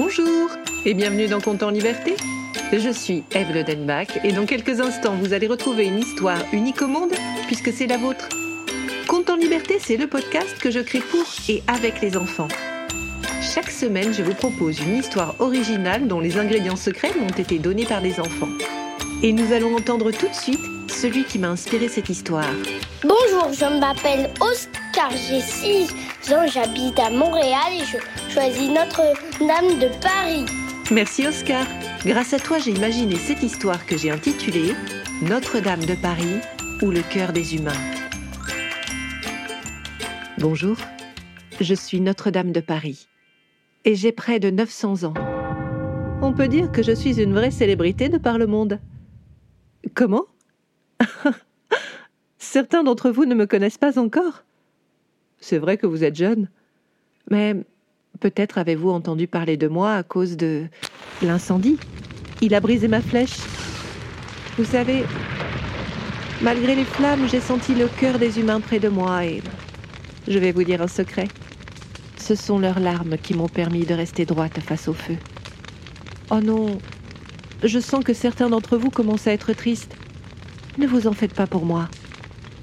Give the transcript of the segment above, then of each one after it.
Bonjour et bienvenue dans Compte en Liberté. Je suis Eve Le Denbach et dans quelques instants vous allez retrouver une histoire unique au monde puisque c'est la vôtre. Compte en Liberté, c'est le podcast que je crée pour et avec les enfants. Chaque semaine, je vous propose une histoire originale dont les ingrédients secrets m'ont été donnés par des enfants. Et nous allons entendre tout de suite celui qui m'a inspiré cette histoire. Bonjour, je m'appelle Oscar, j'ai 6 ans, j'habite à Montréal et je choisis Notre-Dame de Paris. Merci Oscar. Grâce à toi, j'ai imaginé cette histoire que j'ai intitulée Notre-Dame de Paris ou le cœur des humains. Bonjour, je suis Notre-Dame de Paris et j'ai près de 900 ans. On peut dire que je suis une vraie célébrité de par le monde. Comment? Certains d'entre vous ne me connaissent pas encore. C'est vrai que vous êtes jeune, mais peut-être avez-vous entendu parler de moi à cause de l'incendie. Il a brisé ma flèche. Vous savez, malgré les flammes, j'ai senti le cœur des humains près de moi et je vais vous dire un secret. Ce sont leurs larmes qui m'ont permis de rester droite face au feu. Oh non, je sens que certains d'entre vous commencent à être tristes. Ne vous en faites pas pour moi.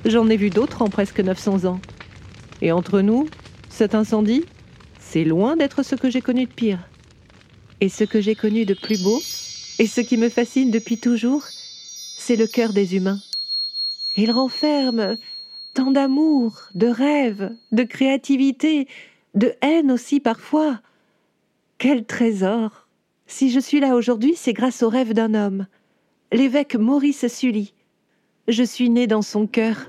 J'en ai vu d'autres en presque 900 ans. Et entre nous, cet incendie, c'est loin d'être ce que j'ai connu de pire. Et ce que j'ai connu de plus beau, et ce qui me fascine depuis toujours, c'est le cœur des humains. Il renferme tant d'amour, de rêves, de créativité, de haine aussi parfois. Quel trésor Si je suis là aujourd'hui, c'est grâce au rêve d'un homme, l'évêque Maurice Sully. Je suis né dans son cœur.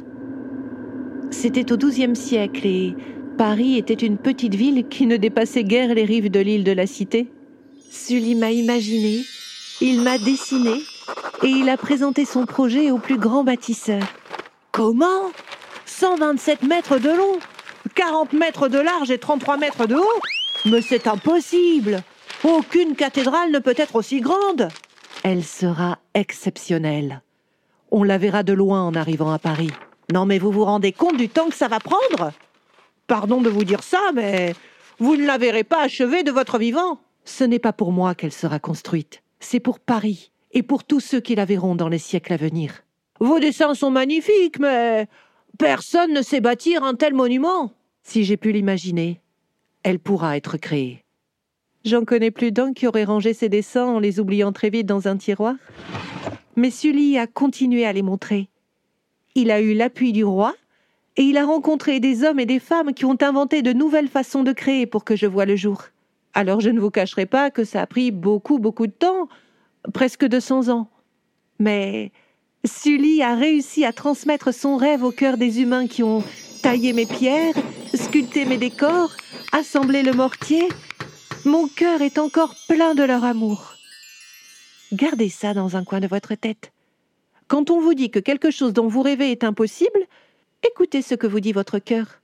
C'était au XIIe siècle et Paris était une petite ville qui ne dépassait guère les rives de l'île de la Cité. Sully m'a imaginé, il m'a dessiné et il a présenté son projet au plus grand bâtisseur. Comment? 127 mètres de long, 40 mètres de large et 33 mètres de haut? Mais c'est impossible Aucune cathédrale ne peut être aussi grande Elle sera exceptionnelle. On la verra de loin en arrivant à Paris. Non mais vous vous rendez compte du temps que ça va prendre? Pardon de vous dire ça, mais vous ne la verrez pas achevée de votre vivant. Ce n'est pas pour moi qu'elle sera construite, c'est pour Paris et pour tous ceux qui la verront dans les siècles à venir. Vos dessins sont magnifiques, mais personne ne sait bâtir un tel monument. Si j'ai pu l'imaginer, elle pourra être créée. J'en connais plus d'un qui aurait rangé ses dessins en les oubliant très vite dans un tiroir. Mais Sully a continué à les montrer. Il a eu l'appui du roi et il a rencontré des hommes et des femmes qui ont inventé de nouvelles façons de créer pour que je voie le jour. Alors je ne vous cacherai pas que ça a pris beaucoup, beaucoup de temps, presque 200 ans. Mais Sully a réussi à transmettre son rêve au cœur des humains qui ont taillé mes pierres, sculpté mes décors, assemblé le mortier. Mon cœur est encore plein de leur amour. Gardez ça dans un coin de votre tête. Quand on vous dit que quelque chose dont vous rêvez est impossible, écoutez ce que vous dit votre cœur.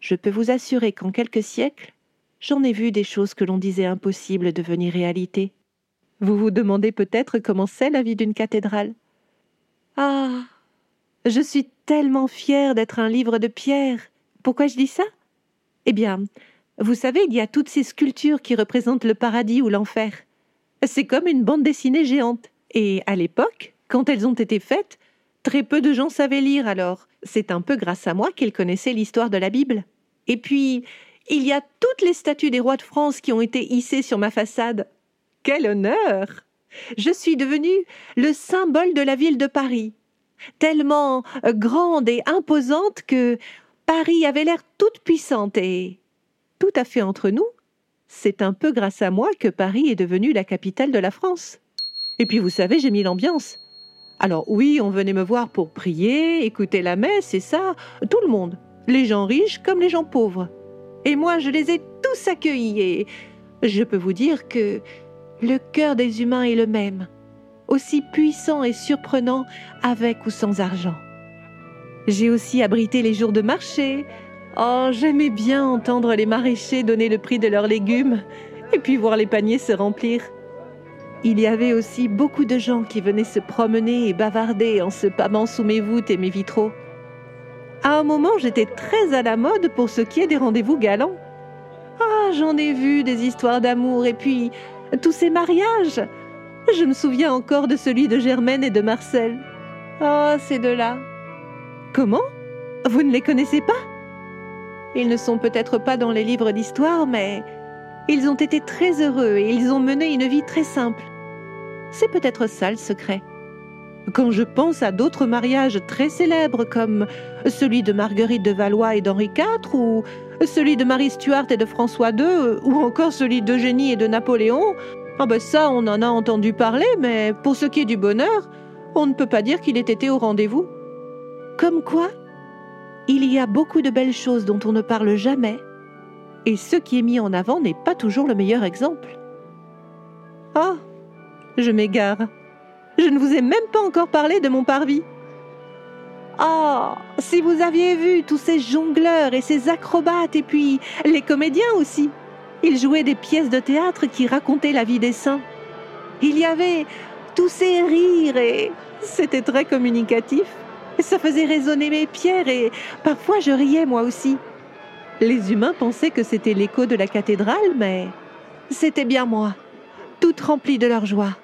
Je peux vous assurer qu'en quelques siècles, j'en ai vu des choses que l'on disait impossibles devenir réalité. Vous vous demandez peut-être comment c'est la vie d'une cathédrale. Ah. Je suis tellement fière d'être un livre de pierre. Pourquoi je dis ça? Eh bien, vous savez, il y a toutes ces sculptures qui représentent le paradis ou l'enfer. C'est comme une bande dessinée géante. Et à l'époque, quand elles ont été faites, très peu de gens savaient lire alors. C'est un peu grâce à moi qu'ils connaissaient l'histoire de la Bible. Et puis, il y a toutes les statues des rois de France qui ont été hissées sur ma façade. Quel honneur Je suis devenue le symbole de la ville de Paris, tellement grande et imposante que Paris avait l'air toute puissante et tout à fait entre nous, c'est un peu grâce à moi que Paris est devenue la capitale de la France. Et puis vous savez, j'ai mis l'ambiance. Alors oui, on venait me voir pour prier, écouter la messe et ça, tout le monde, les gens riches comme les gens pauvres. Et moi, je les ai tous accueillis et je peux vous dire que le cœur des humains est le même, aussi puissant et surprenant avec ou sans argent. J'ai aussi abrité les jours de marché. Oh, j'aimais bien entendre les maraîchers donner le prix de leurs légumes et puis voir les paniers se remplir. Il y avait aussi beaucoup de gens qui venaient se promener et bavarder en se pâmant sous mes voûtes et mes vitraux. À un moment, j'étais très à la mode pour ce qui est des rendez-vous galants. Ah, j'en ai vu des histoires d'amour et puis tous ces mariages. Je me souviens encore de celui de Germaine et de Marcel. Oh, ces deux-là. Comment? Vous ne les connaissez pas? Ils ne sont peut-être pas dans les livres d'histoire, mais ils ont été très heureux et ils ont mené une vie très simple. C'est peut-être ça le secret. Quand je pense à d'autres mariages très célèbres comme celui de Marguerite de Valois et d'Henri IV ou celui de Marie Stuart et de François II ou encore celui d'Eugénie et de Napoléon, ah ben ça on en a entendu parler mais pour ce qui est du bonheur, on ne peut pas dire qu'il ait été au rendez-vous. Comme quoi, il y a beaucoup de belles choses dont on ne parle jamais et ce qui est mis en avant n'est pas toujours le meilleur exemple. Oh, je m'égare. Je ne vous ai même pas encore parlé de mon parvis. Oh, si vous aviez vu tous ces jongleurs et ces acrobates et puis les comédiens aussi. Ils jouaient des pièces de théâtre qui racontaient la vie des saints. Il y avait tous ces rires et c'était très communicatif. Ça faisait résonner mes pierres et parfois je riais moi aussi. Les humains pensaient que c'était l'écho de la cathédrale, mais c'était bien moi, toute remplie de leur joie.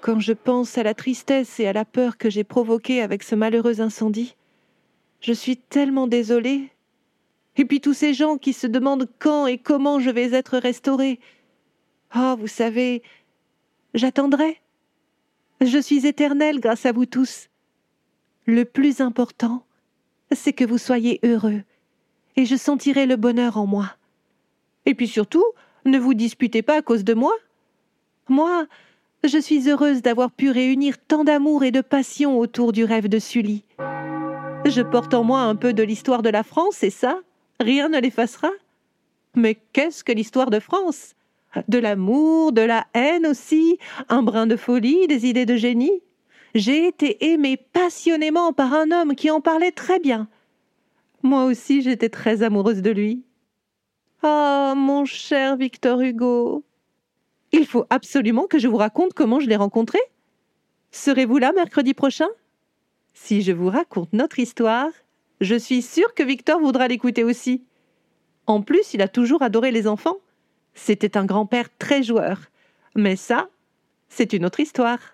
Quand je pense à la tristesse et à la peur que j'ai provoquée avec ce malheureux incendie, je suis tellement désolée. Et puis tous ces gens qui se demandent quand et comment je vais être restaurée. Oh, vous savez, j'attendrai. Je suis éternelle grâce à vous tous. Le plus important, c'est que vous soyez heureux, et je sentirai le bonheur en moi. Et puis surtout, ne vous disputez pas à cause de moi. Moi, je suis heureuse d'avoir pu réunir tant d'amour et de passion autour du rêve de Sully. Je porte en moi un peu de l'histoire de la France, et ça, rien ne l'effacera? Mais qu'est-ce que l'histoire de France? De l'amour, de la haine aussi, un brin de folie, des idées de génie? J'ai été aimée passionnément par un homme qui en parlait très bien. Moi aussi j'étais très amoureuse de lui. Ah, mon cher Victor Hugo, il faut absolument que je vous raconte comment je l'ai rencontré. Serez-vous là mercredi prochain? Si je vous raconte notre histoire, je suis sûre que Victor voudra l'écouter aussi. En plus, il a toujours adoré les enfants. C'était un grand-père très joueur. Mais ça, c'est une autre histoire.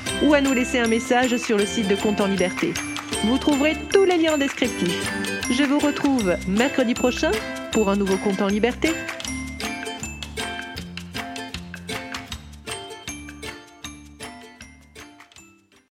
ou à nous laisser un message sur le site de Compte en liberté. Vous trouverez tous les liens descriptifs. Je vous retrouve mercredi prochain pour un nouveau compte en liberté.